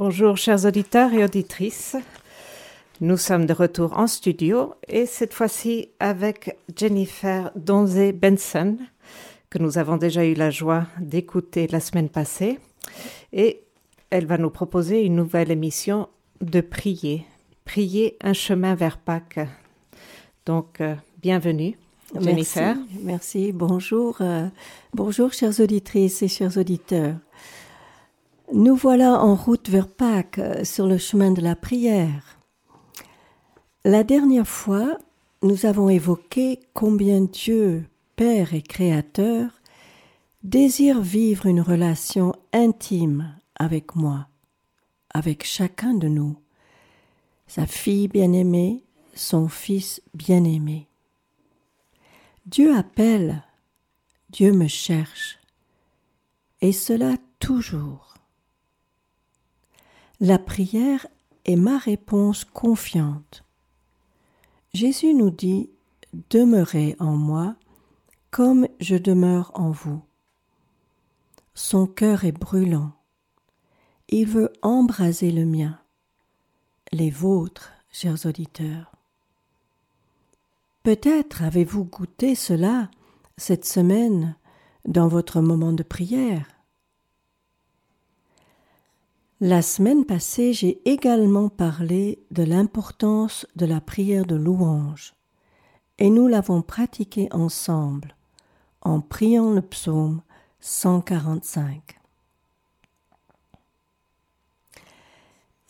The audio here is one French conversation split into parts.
Bonjour chers auditeurs et auditrices. Nous sommes de retour en studio et cette fois-ci avec Jennifer Donzé Benson que nous avons déjà eu la joie d'écouter la semaine passée et elle va nous proposer une nouvelle émission de prier. Prier un chemin vers Pâques. Donc euh, bienvenue. Jennifer. Merci, merci. bonjour, euh, bonjour chères auditrices et chers auditeurs. Nous voilà en route vers Pâques euh, sur le chemin de la prière. La dernière fois, nous avons évoqué combien Dieu, Père et Créateur, désire vivre une relation intime avec moi, avec chacun de nous, sa fille bien-aimée, son fils bien-aimé. Dieu appelle, Dieu me cherche, et cela toujours. La prière est ma réponse confiante. Jésus nous dit Demeurez en moi comme je demeure en vous. Son cœur est brûlant. Il veut embraser le mien, les vôtres, chers auditeurs. Peut-être avez-vous goûté cela cette semaine dans votre moment de prière. La semaine passée, j'ai également parlé de l'importance de la prière de louange, et nous l'avons pratiquée ensemble en priant le psaume 145.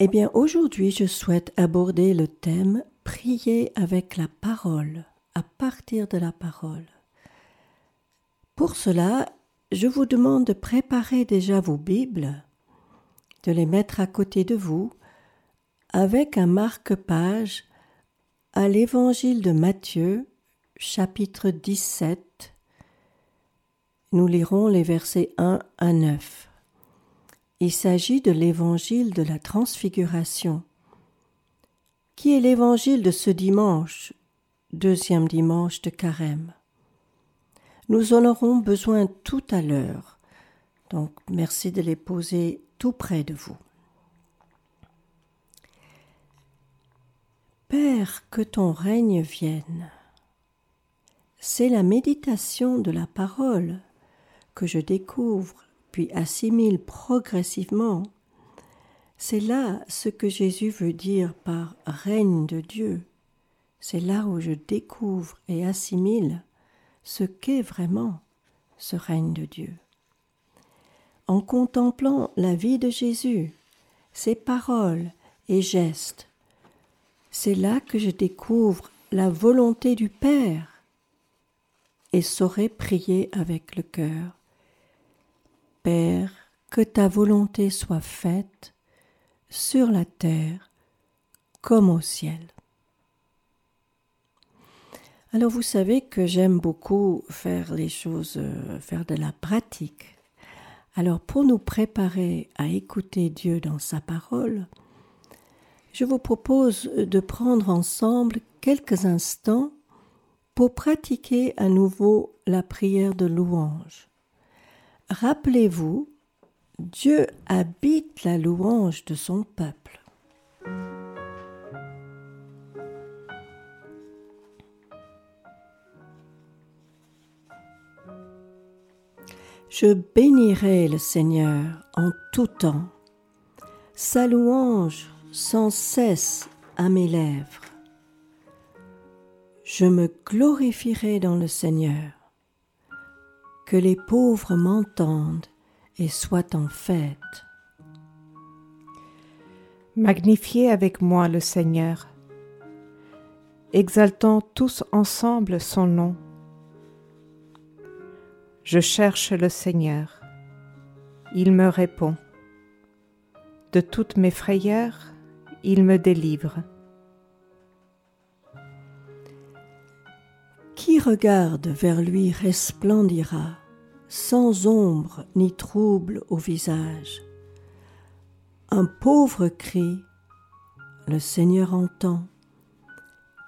Eh bien, aujourd'hui, je souhaite aborder le thème prier avec la parole, à partir de la parole. Pour cela, je vous demande de préparer déjà vos Bibles, de les mettre à côté de vous, avec un marque-page à l'Évangile de Matthieu, chapitre 17. Nous lirons les versets 1 à 9. Il s'agit de l'Évangile de la Transfiguration qui est l'évangile de ce dimanche, deuxième dimanche de carême? Nous en aurons besoin tout à l'heure, donc merci de les poser tout près de vous. Père, que ton règne vienne. C'est la méditation de la parole que je découvre puis assimile progressivement c'est là ce que Jésus veut dire par règne de Dieu. C'est là où je découvre et assimile ce qu'est vraiment ce règne de Dieu. En contemplant la vie de Jésus, ses paroles et gestes, c'est là que je découvre la volonté du Père et saurai prier avec le cœur. Père, que ta volonté soit faite sur la terre comme au ciel. Alors vous savez que j'aime beaucoup faire les choses, euh, faire de la pratique. Alors pour nous préparer à écouter Dieu dans sa parole, je vous propose de prendre ensemble quelques instants pour pratiquer à nouveau la prière de louange. Rappelez-vous Dieu habite la louange de son peuple. Je bénirai le Seigneur en tout temps, sa louange sans cesse à mes lèvres. Je me glorifierai dans le Seigneur, que les pauvres m'entendent et soit en fête. Magnifiez avec moi le Seigneur. Exaltons tous ensemble son nom. Je cherche le Seigneur. Il me répond. De toutes mes frayeurs, il me délivre. Qui regarde vers lui resplendira sans ombre ni trouble au visage. Un pauvre cri, le Seigneur entend,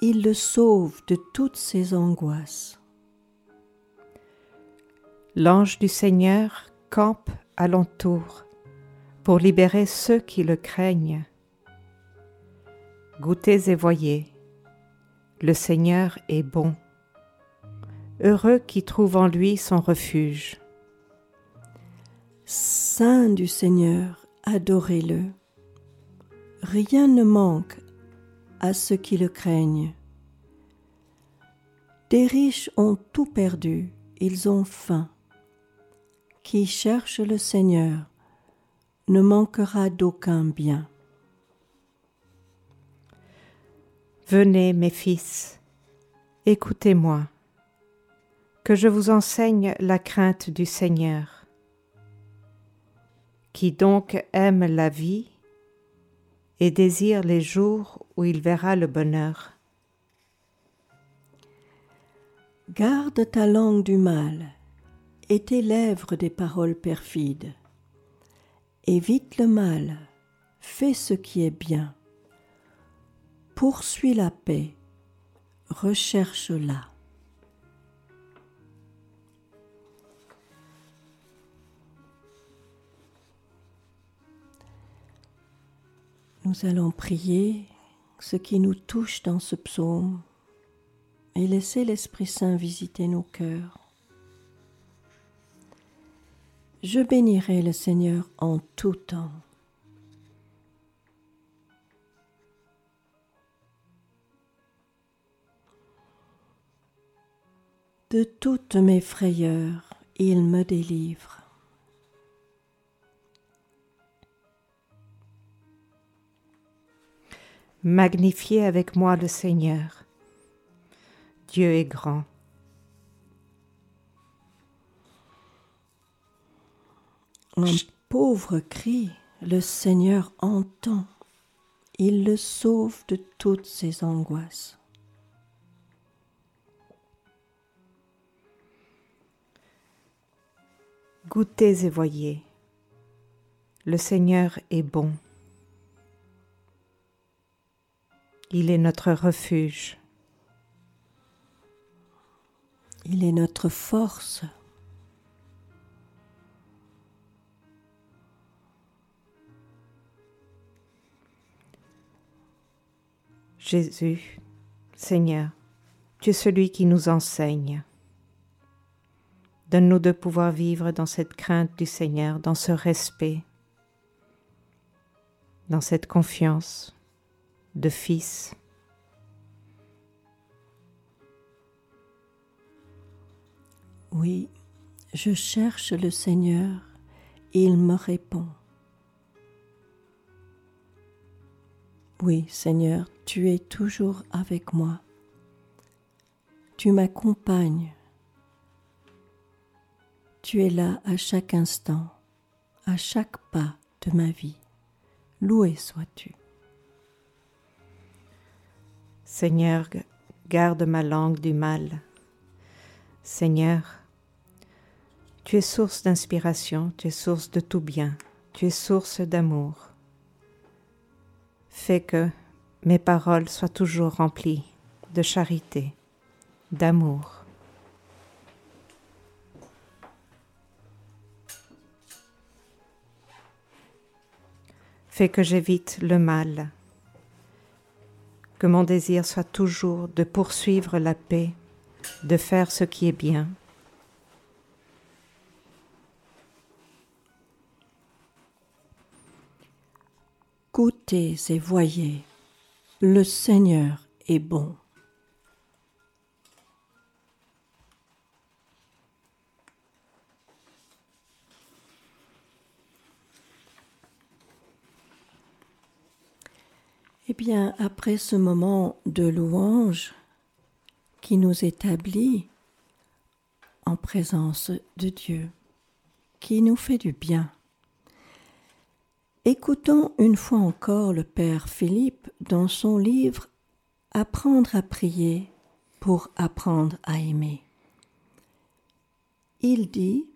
il le sauve de toutes ses angoisses. L'ange du Seigneur campe alentour pour libérer ceux qui le craignent. Goûtez et voyez, le Seigneur est bon. Heureux qui trouve en lui son refuge. Saint du Seigneur, adorez-le. Rien ne manque à ceux qui le craignent. Des riches ont tout perdu, ils ont faim. Qui cherche le Seigneur ne manquera d'aucun bien. Venez, mes fils, écoutez-moi, que je vous enseigne la crainte du Seigneur. Qui donc aime la vie et désire les jours où il verra le bonheur. Garde ta langue du mal tes lèvres des paroles perfides. Évite le mal, fais ce qui est bien. Poursuis la paix, recherche-la. Nous allons prier ce qui nous touche dans ce psaume et laisser l'Esprit Saint visiter nos cœurs. Je bénirai le Seigneur en tout temps. De toutes mes frayeurs, il me délivre. Magnifiez avec moi le Seigneur. Dieu est grand. Un pauvre cri, le Seigneur entend. Il le sauve de toutes ses angoisses. Goûtez et voyez. Le Seigneur est bon. Il est notre refuge. Il est notre force. Jésus, Seigneur, tu es celui qui nous enseigne. Donne-nous de pouvoir vivre dans cette crainte du Seigneur, dans ce respect, dans cette confiance de fils. Oui, je cherche le Seigneur, il me répond. Oui, Seigneur, tu es toujours avec moi. Tu m'accompagnes. Tu es là à chaque instant, à chaque pas de ma vie. Loué sois-tu. Seigneur, garde ma langue du mal. Seigneur, tu es source d'inspiration, tu es source de tout bien, tu es source d'amour. Fais que mes paroles soient toujours remplies de charité, d'amour. Fais que j'évite le mal, que mon désir soit toujours de poursuivre la paix, de faire ce qui est bien. Goûtez et voyez, le Seigneur est bon. Eh bien, après ce moment de louange qui nous établit en présence de Dieu, qui nous fait du bien, écoutons une fois encore le Père Philippe dans son livre Apprendre à prier pour apprendre à aimer. Il dit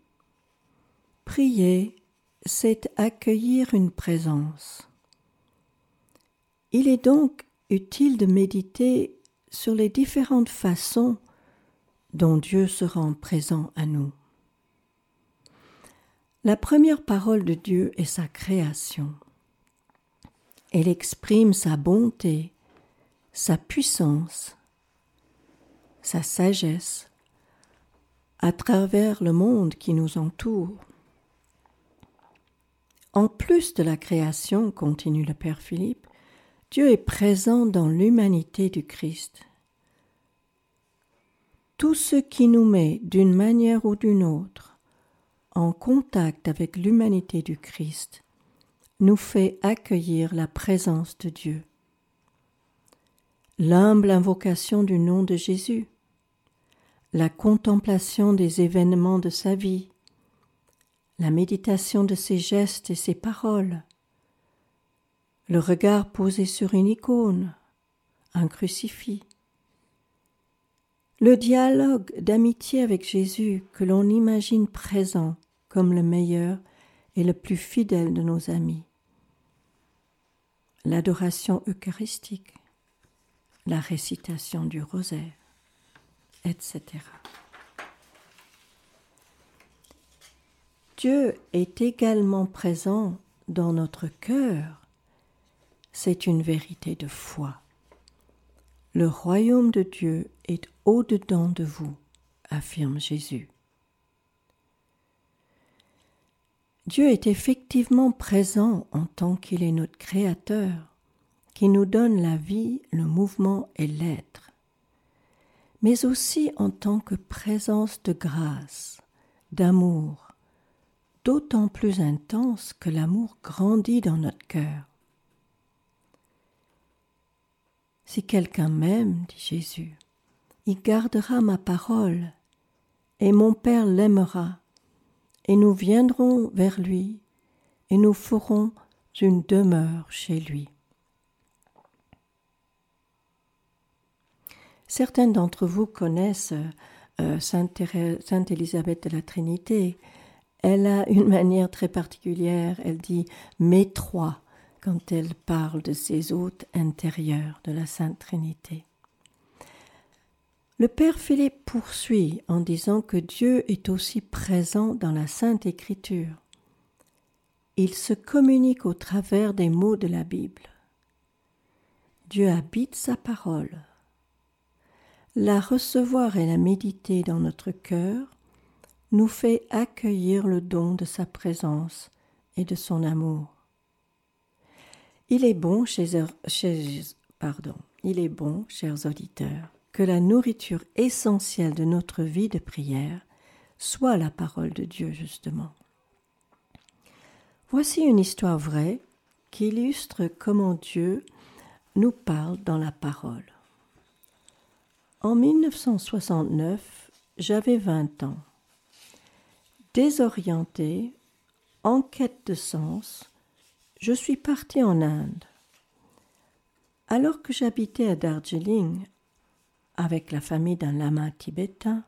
Prier, c'est accueillir une présence. Il est donc utile de méditer sur les différentes façons dont Dieu se rend présent à nous. La première parole de Dieu est sa création. Elle exprime sa bonté, sa puissance, sa sagesse à travers le monde qui nous entoure. En plus de la création, continue le Père Philippe, Dieu est présent dans l'humanité du Christ. Tout ce qui nous met d'une manière ou d'une autre en contact avec l'humanité du Christ nous fait accueillir la présence de Dieu. L'humble invocation du nom de Jésus, la contemplation des événements de sa vie, la méditation de ses gestes et ses paroles, le regard posé sur une icône, un crucifix, le dialogue d'amitié avec Jésus que l'on imagine présent comme le meilleur et le plus fidèle de nos amis, l'adoration eucharistique, la récitation du rosaire, etc. Dieu est également présent dans notre cœur. C'est une vérité de foi. Le royaume de Dieu est au-dedans de vous, affirme Jésus. Dieu est effectivement présent en tant qu'il est notre Créateur, qui nous donne la vie, le mouvement et l'être, mais aussi en tant que présence de grâce, d'amour, d'autant plus intense que l'amour grandit dans notre cœur. Si quelqu'un m'aime, dit Jésus, il gardera ma parole, et mon Père l'aimera, et nous viendrons vers lui, et nous ferons une demeure chez lui. Certains d'entre vous connaissent euh, Sainte, Sainte Élisabeth de la Trinité. Elle a une manière très particulière, elle dit mes trois quand elle parle de ses hôtes intérieurs de la Sainte Trinité. Le Père Philippe poursuit en disant que Dieu est aussi présent dans la Sainte Écriture. Il se communique au travers des mots de la Bible. Dieu habite sa parole. La recevoir et la méditer dans notre cœur nous fait accueillir le don de sa présence et de son amour. Il est bon, pardon, il est bon, chers auditeurs, que la nourriture essentielle de notre vie de prière soit la parole de Dieu, justement. Voici une histoire vraie qui illustre comment Dieu nous parle dans la parole. En 1969, j'avais 20 ans. Désorienté, en quête de sens, je suis parti en Inde. Alors que j'habitais à Darjeeling avec la famille d'un lama tibétain,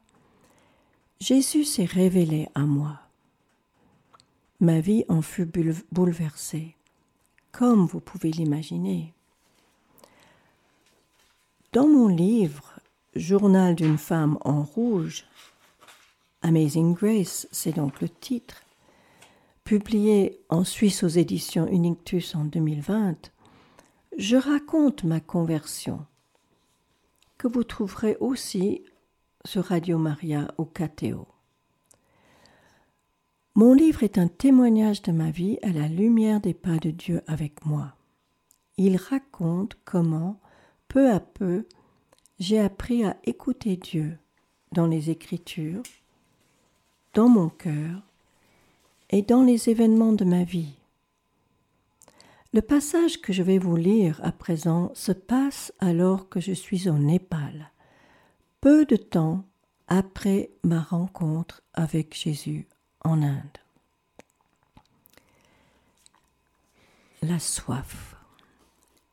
Jésus s'est révélé à moi. Ma vie en fut bouleversée, comme vous pouvez l'imaginer. Dans mon livre Journal d'une femme en rouge, Amazing Grace, c'est donc le titre, publié en Suisse aux éditions Unictus en 2020, je raconte ma conversion, que vous trouverez aussi sur Radio Maria ou KTO. Mon livre est un témoignage de ma vie à la lumière des pas de Dieu avec moi. Il raconte comment, peu à peu, j'ai appris à écouter Dieu dans les Écritures, dans mon cœur et dans les événements de ma vie. Le passage que je vais vous lire à présent se passe alors que je suis au Népal, peu de temps après ma rencontre avec Jésus en Inde. La soif.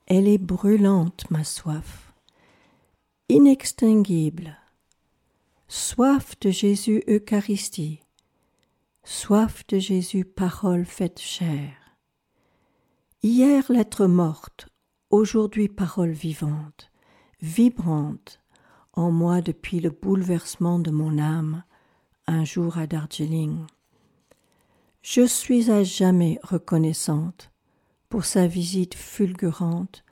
Elle est brûlante, ma soif, inextinguible. Soif de Jésus Eucharistie, soif de Jésus, parole faite chair. Hier lettre morte, aujourd'hui parole vivante, vibrante, en moi depuis le bouleversement de mon âme, un jour à Darjeeling. Je suis à jamais reconnaissante pour sa visite fulgurante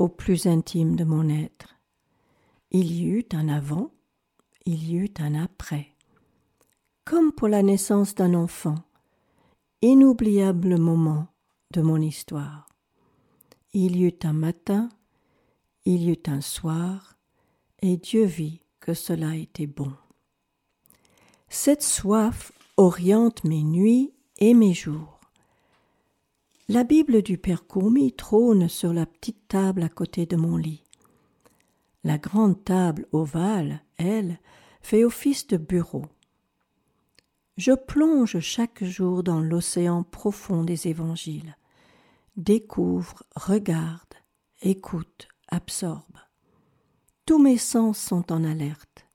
au plus intime de mon être. Il y eut un avant, il y eut un après. Comme pour la naissance d'un enfant, inoubliable moment de mon histoire. Il y eut un matin, il y eut un soir, et Dieu vit que cela était bon. Cette soif oriente mes nuits et mes jours. La Bible du Père Courmis trône sur la petite table à côté de mon lit. La grande table ovale, elle, fait office de bureau. Je plonge chaque jour dans l'océan profond des évangiles, découvre, regarde, écoute, absorbe. Tous mes sens sont en alerte.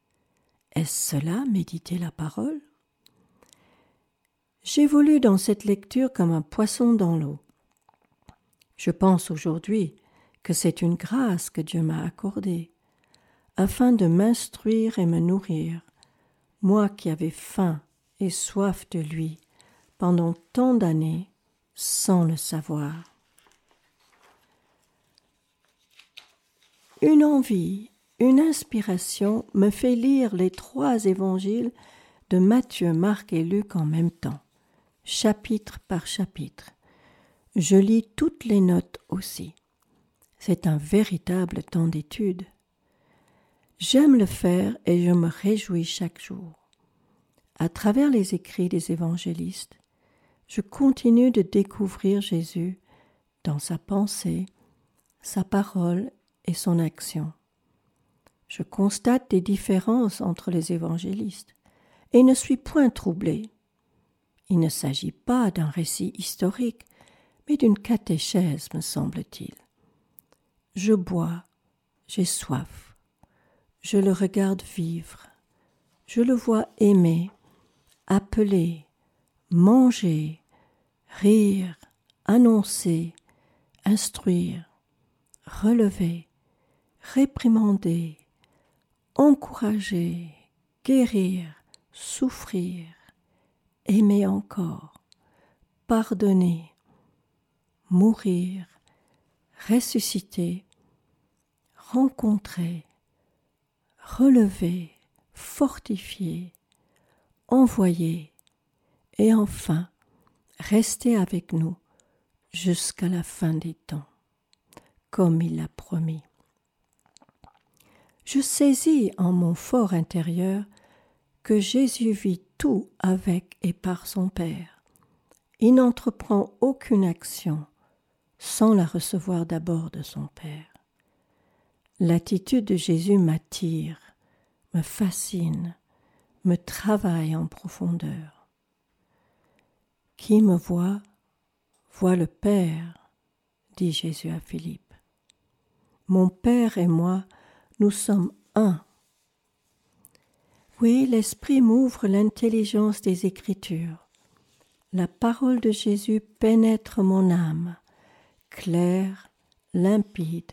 Est-ce cela méditer la parole? J'évolue dans cette lecture comme un poisson dans l'eau. Je pense aujourd'hui que c'est une grâce que Dieu m'a accordée, afin de m'instruire et me nourrir, moi qui avais faim et soif de lui pendant tant d'années sans le savoir. Une envie, une inspiration me fait lire les trois évangiles de Matthieu, Marc et Luc en même temps chapitre par chapitre. Je lis toutes les notes aussi. C'est un véritable temps d'étude. J'aime le faire et je me réjouis chaque jour. À travers les écrits des évangélistes, je continue de découvrir Jésus dans sa pensée, sa parole et son action. Je constate des différences entre les évangélistes et ne suis point troublé. Il ne s'agit pas d'un récit historique, mais d'une catéchèse, me semble-t-il. Je bois, j'ai soif, je le regarde vivre, je le vois aimer, appeler, manger, rire, annoncer, instruire, relever, réprimander, encourager, guérir, souffrir, aimer encore, pardonner, mourir, ressusciter, rencontrer, relever, fortifier, envoyer, et enfin rester avec nous jusqu'à la fin des temps, comme il l'a promis. Je saisis en mon fort intérieur que Jésus vit tout avec et par son Père. Il n'entreprend aucune action sans la recevoir d'abord de son Père. L'attitude de Jésus m'attire, me fascine, me travaille en profondeur. Qui me voit, voit le Père, dit Jésus à Philippe. Mon Père et moi, nous sommes un oui, l'Esprit m'ouvre l'intelligence des Écritures. La parole de Jésus pénètre mon âme, claire, limpide,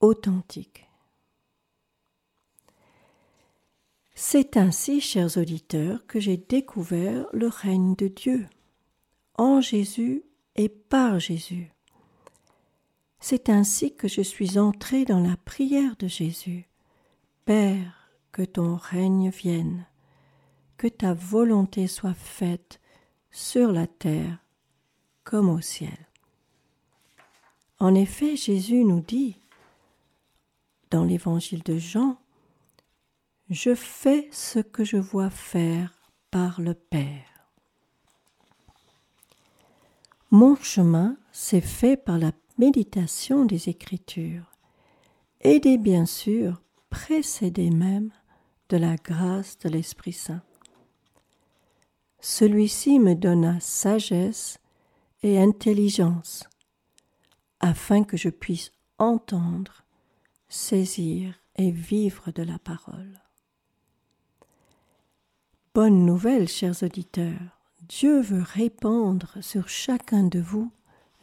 authentique. C'est ainsi, chers auditeurs, que j'ai découvert le règne de Dieu, en Jésus et par Jésus. C'est ainsi que je suis entré dans la prière de Jésus. Père, que ton règne vienne, que ta volonté soit faite sur la terre comme au ciel. En effet, Jésus nous dit dans l'évangile de Jean, Je fais ce que je vois faire par le Père. Mon chemin s'est fait par la méditation des Écritures, aidé bien sûr, précédé même de la grâce de l'Esprit Saint. Celui-ci me donna sagesse et intelligence, afin que je puisse entendre, saisir et vivre de la parole. Bonne nouvelle, chers auditeurs, Dieu veut répandre sur chacun de vous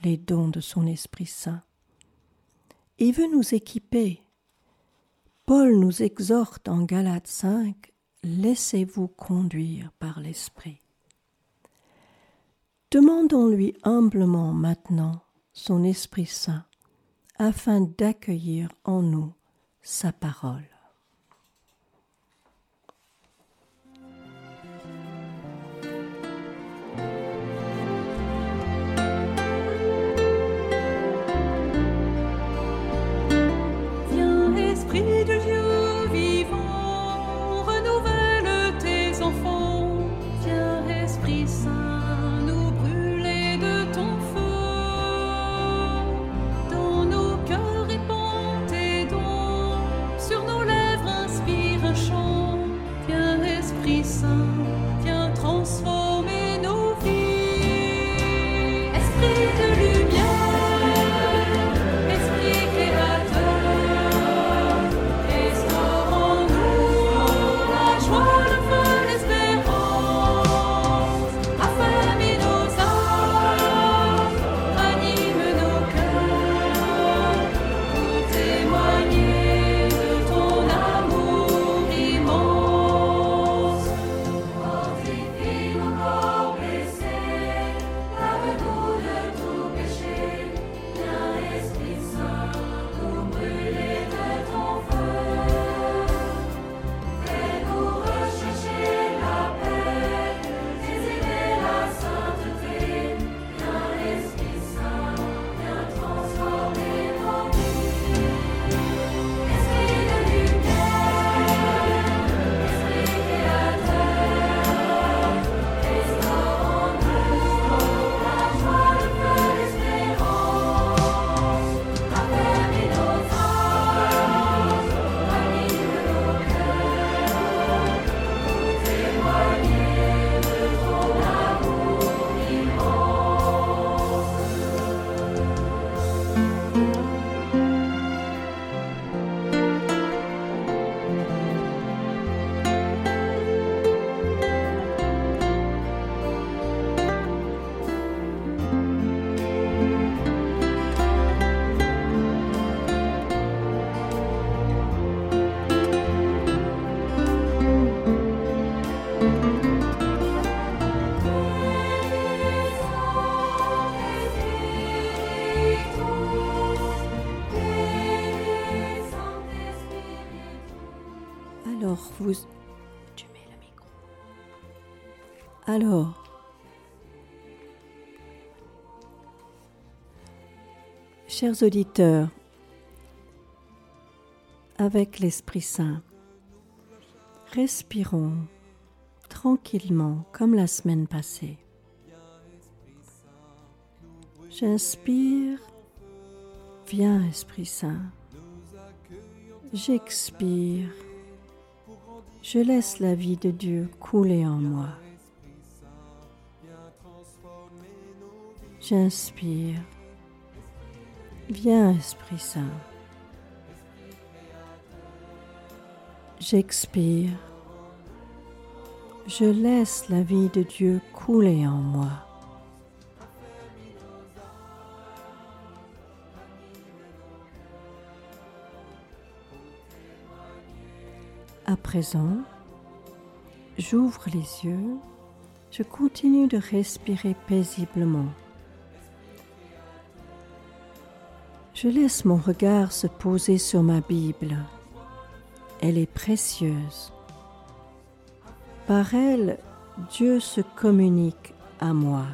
les dons de son Esprit Saint. Il veut nous équiper Paul nous exhorte en Galates 5 Laissez-vous conduire par l'Esprit. Demandons-lui humblement maintenant son Esprit Saint afin d'accueillir en nous sa parole. Chers auditeurs, avec l'Esprit Saint, respirons tranquillement comme la semaine passée. J'inspire, viens Esprit Saint. J'expire, je laisse la vie de Dieu couler en moi. J'inspire. Viens, Esprit Saint. J'expire. Je laisse la vie de Dieu couler en moi. À présent, j'ouvre les yeux, je continue de respirer paisiblement. Je laisse mon regard se poser sur ma Bible. Elle est précieuse. Par elle, Dieu se communique à moi.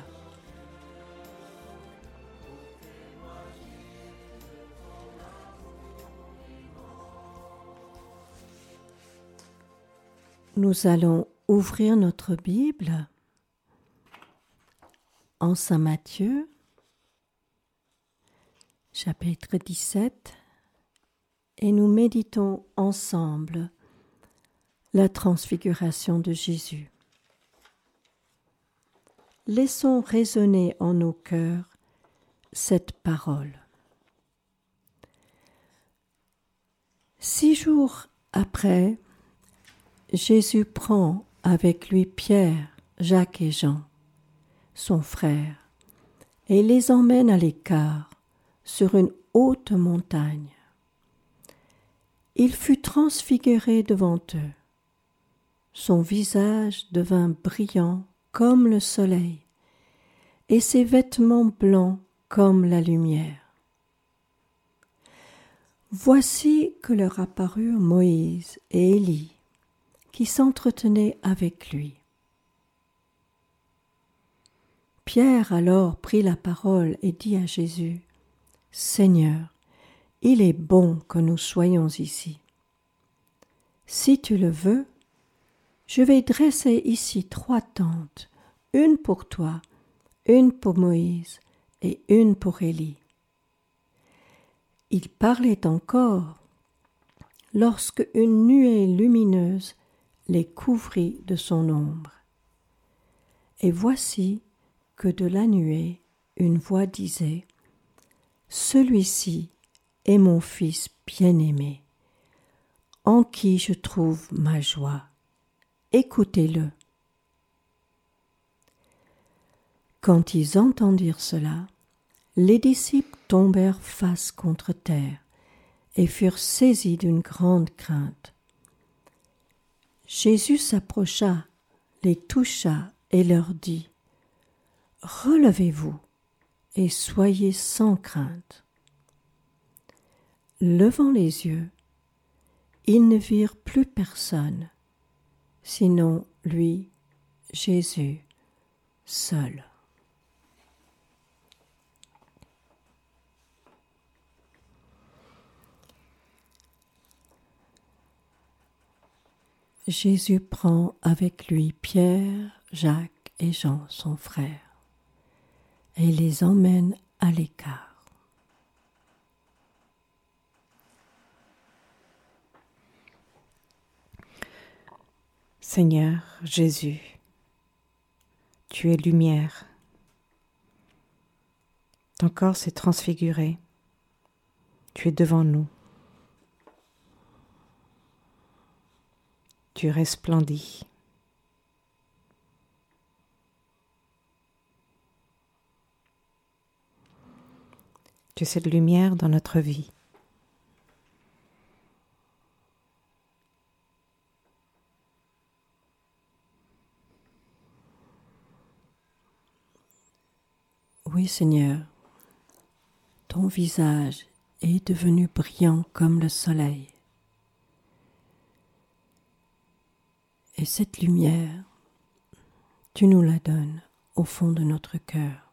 Nous allons ouvrir notre Bible en Saint Matthieu chapitre 17, et nous méditons ensemble la transfiguration de Jésus. Laissons résonner en nos cœurs cette parole. Six jours après, Jésus prend avec lui Pierre, Jacques et Jean, son frère, et les emmène à l'écart sur une haute montagne. Il fut transfiguré devant eux. Son visage devint brillant comme le soleil, et ses vêtements blancs comme la lumière. Voici que leur apparurent Moïse et Élie, qui s'entretenaient avec lui. Pierre alors prit la parole et dit à Jésus, Seigneur, il est bon que nous soyons ici. Si tu le veux, je vais dresser ici trois tentes, une pour toi, une pour Moïse et une pour Élie. Il parlait encore lorsque une nuée lumineuse les couvrit de son ombre. Et voici que de la nuée une voix disait Celui-ci est mon Fils bien-aimé, en qui je trouve ma joie écoutez-le. Quand ils entendirent cela, les disciples tombèrent face contre terre et furent saisis d'une grande crainte. Jésus s'approcha, les toucha et leur dit Relevez-vous et soyez sans crainte. Levant les yeux, ils ne virent plus personne sinon lui, Jésus, seul. Jésus prend avec lui Pierre, Jacques et Jean, son frère, et les emmène à l'écart. Seigneur Jésus, tu es lumière. Ton corps s'est transfiguré. Tu es devant nous. Tu resplendis. Cette lumière dans notre vie. Oui Seigneur, ton visage est devenu brillant comme le soleil. Et cette lumière, tu nous la donnes au fond de notre cœur.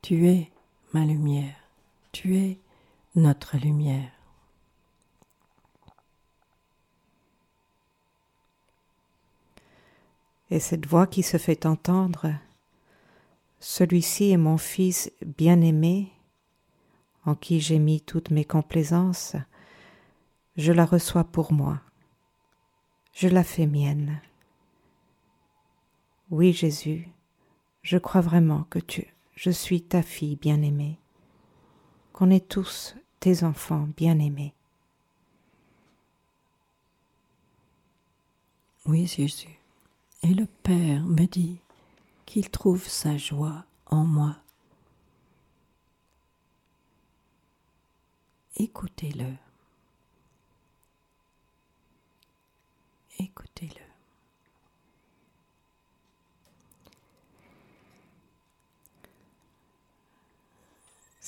Tu es ma lumière, tu es notre lumière. Et cette voix qui se fait entendre celui-ci est mon Fils bien-aimé, en qui j'ai mis toutes mes complaisances. Je la reçois pour moi. Je la fais mienne. Oui, Jésus, je crois vraiment que tu, je suis ta fille bien-aimée, qu'on est tous tes enfants bien-aimés. Oui, Jésus. Et le Père me dit, qu'il trouve sa joie en moi. Écoutez-le. Écoutez-le.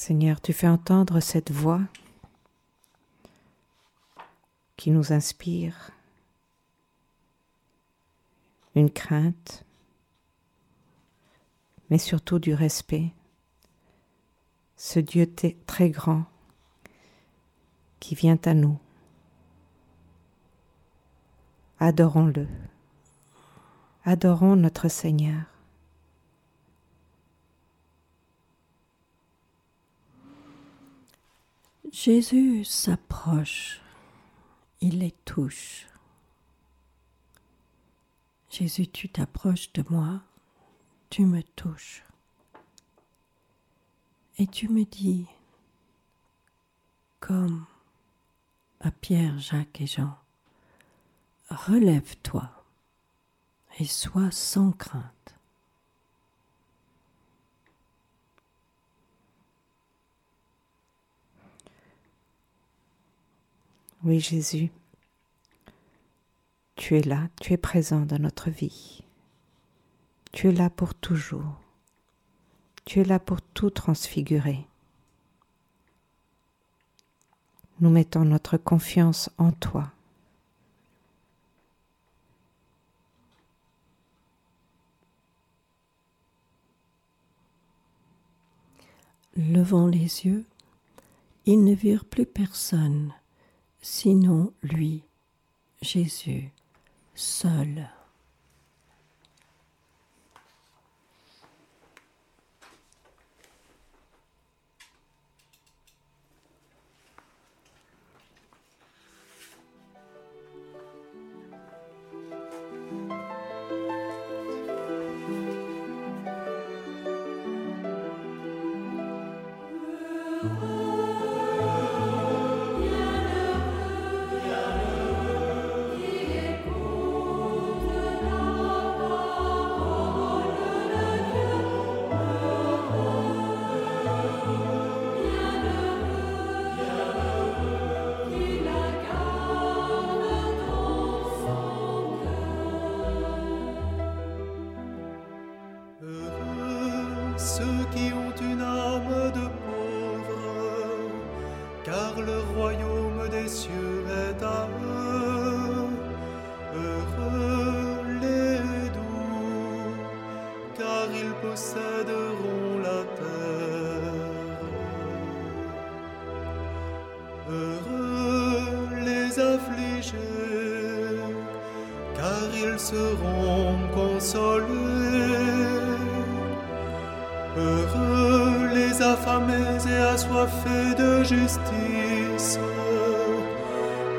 Seigneur, tu fais entendre cette voix qui nous inspire une crainte, mais surtout du respect. Ce Dieu très grand qui vient à nous. Adorons-le. Adorons notre Seigneur. Jésus s'approche, il les touche. Jésus, tu t'approches de moi, tu me touches et tu me dis, comme à Pierre, Jacques et Jean, relève-toi et sois sans crainte. Oui Jésus, tu es là, tu es présent dans notre vie. Tu es là pour toujours. Tu es là pour tout transfigurer. Nous mettons notre confiance en toi. Levant les yeux, ils ne virent plus personne, sinon lui, Jésus, seul.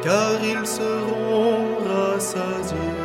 Car ils seront rassasiés.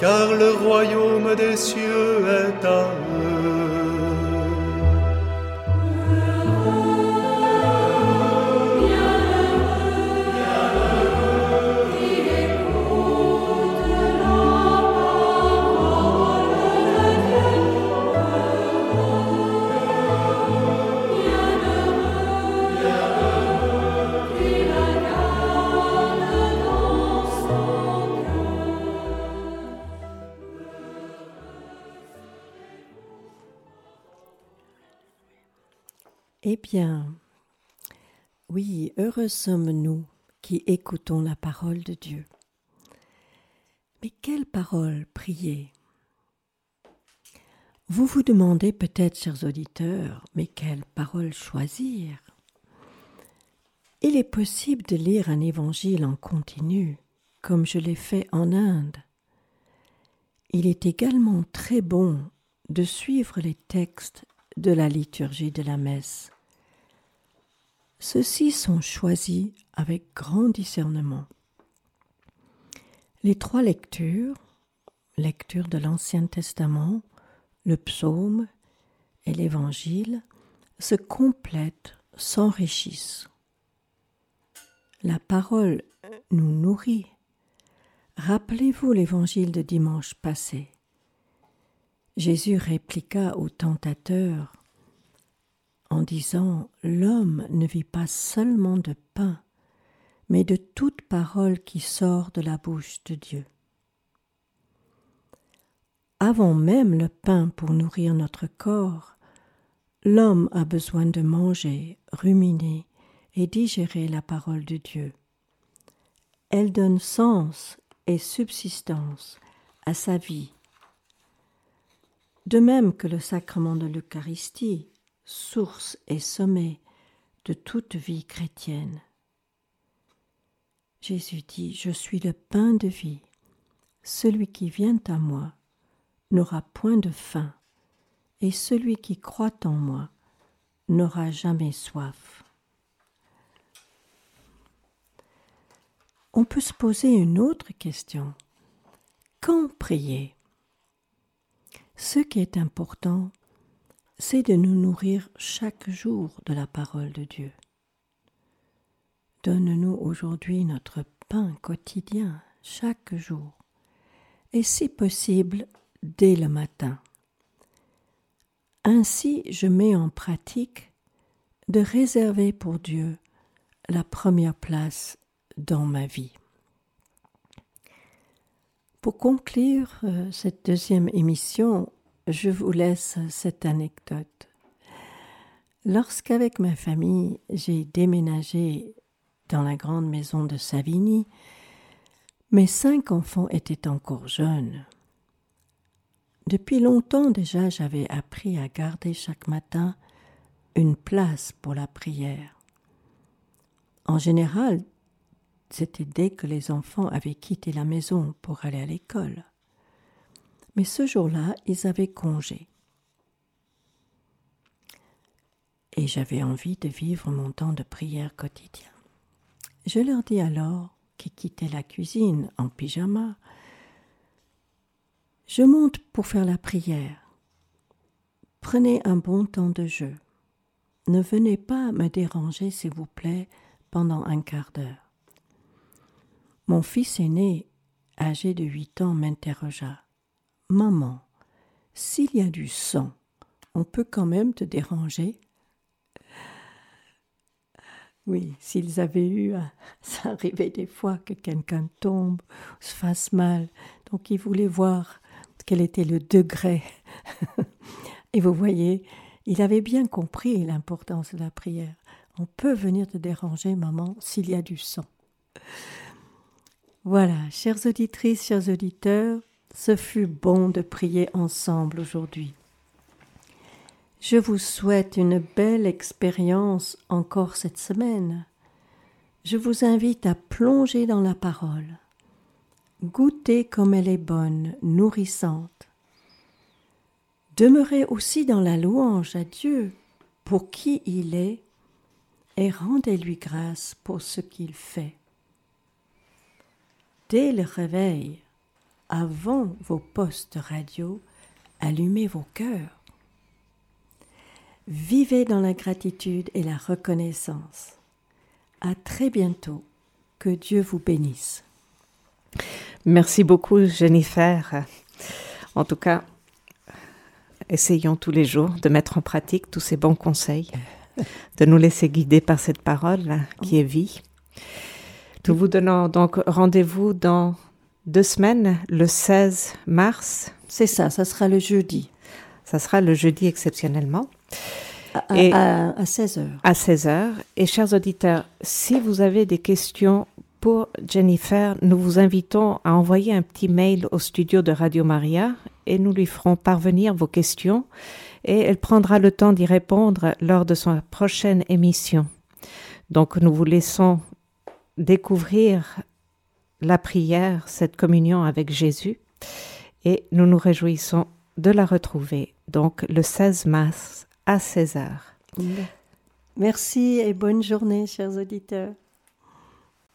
car le royaume des cieux est à sommes-nous qui écoutons la parole de Dieu? Mais quelle parole prier? Vous vous demandez peut-être, chers auditeurs, mais quelle parole choisir? Il est possible de lire un évangile en continu, comme je l'ai fait en Inde. Il est également très bon de suivre les textes de la liturgie de la messe. Ceux-ci sont choisis avec grand discernement. Les trois lectures, lecture de l'Ancien Testament, le psaume et l'Évangile, se complètent, s'enrichissent. La parole nous nourrit. Rappelez-vous l'évangile de dimanche passé. Jésus répliqua au tentateur en disant L'homme ne vit pas seulement de pain, mais de toute parole qui sort de la bouche de Dieu. Avant même le pain pour nourrir notre corps, l'homme a besoin de manger, ruminer et digérer la parole de Dieu. Elle donne sens et subsistance à sa vie. De même que le sacrement de l'Eucharistie, source et sommet de toute vie chrétienne. Jésus dit, Je suis le pain de vie. Celui qui vient à moi n'aura point de faim, et celui qui croit en moi n'aura jamais soif. On peut se poser une autre question. Quand prier? Ce qui est important, c'est de nous nourrir chaque jour de la parole de Dieu. Donne-nous aujourd'hui notre pain quotidien, chaque jour, et si possible, dès le matin. Ainsi, je mets en pratique de réserver pour Dieu la première place dans ma vie. Pour conclure euh, cette deuxième émission, je vous laisse cette anecdote. Lorsqu'avec ma famille j'ai déménagé dans la grande maison de Savigny, mes cinq enfants étaient encore jeunes. Depuis longtemps déjà j'avais appris à garder chaque matin une place pour la prière. En général, c'était dès que les enfants avaient quitté la maison pour aller à l'école. Mais ce jour-là, ils avaient congé. Et j'avais envie de vivre mon temps de prière quotidien. Je leur dis alors, qui quittaient la cuisine en pyjama, je monte pour faire la prière. Prenez un bon temps de jeu. Ne venez pas me déranger, s'il vous plaît, pendant un quart d'heure. Mon fils aîné, âgé de huit ans, m'interrogea. Maman, s'il y a du sang, on peut quand même te déranger Oui, s'ils avaient eu, ça arrivait des fois que quelqu'un tombe, se fasse mal, donc ils voulaient voir quel était le degré. Et vous voyez, il avait bien compris l'importance de la prière. On peut venir te déranger, maman, s'il y a du sang. Voilà, chères auditrices, chers auditeurs, ce fut bon de prier ensemble aujourd'hui. Je vous souhaite une belle expérience encore cette semaine. Je vous invite à plonger dans la parole. Goûtez comme elle est bonne, nourrissante. Demeurez aussi dans la louange à Dieu pour qui il est et rendez-lui grâce pour ce qu'il fait dès le réveil, avant vos postes radio, allumez vos cœurs. Vivez dans la gratitude et la reconnaissance. À très bientôt. Que Dieu vous bénisse. Merci beaucoup, Jennifer. En tout cas, essayons tous les jours de mettre en pratique tous ces bons conseils, de nous laisser guider par cette parole qui est vie. Nous vous donnons donc rendez-vous dans deux semaines, le 16 mars. C'est ça, ça sera le jeudi. Ça sera le jeudi exceptionnellement. À, Et à, 16h. À 16h. Et chers auditeurs, si vous avez des questions pour Jennifer, nous vous invitons à envoyer un petit mail au studio de Radio Maria et nous lui ferons parvenir vos questions et elle prendra le temps d'y répondre lors de son prochaine émission. Donc nous vous laissons découvrir la prière, cette communion avec Jésus, et nous nous réjouissons de la retrouver, donc le 16 mars à 16h. Merci et bonne journée, chers auditeurs.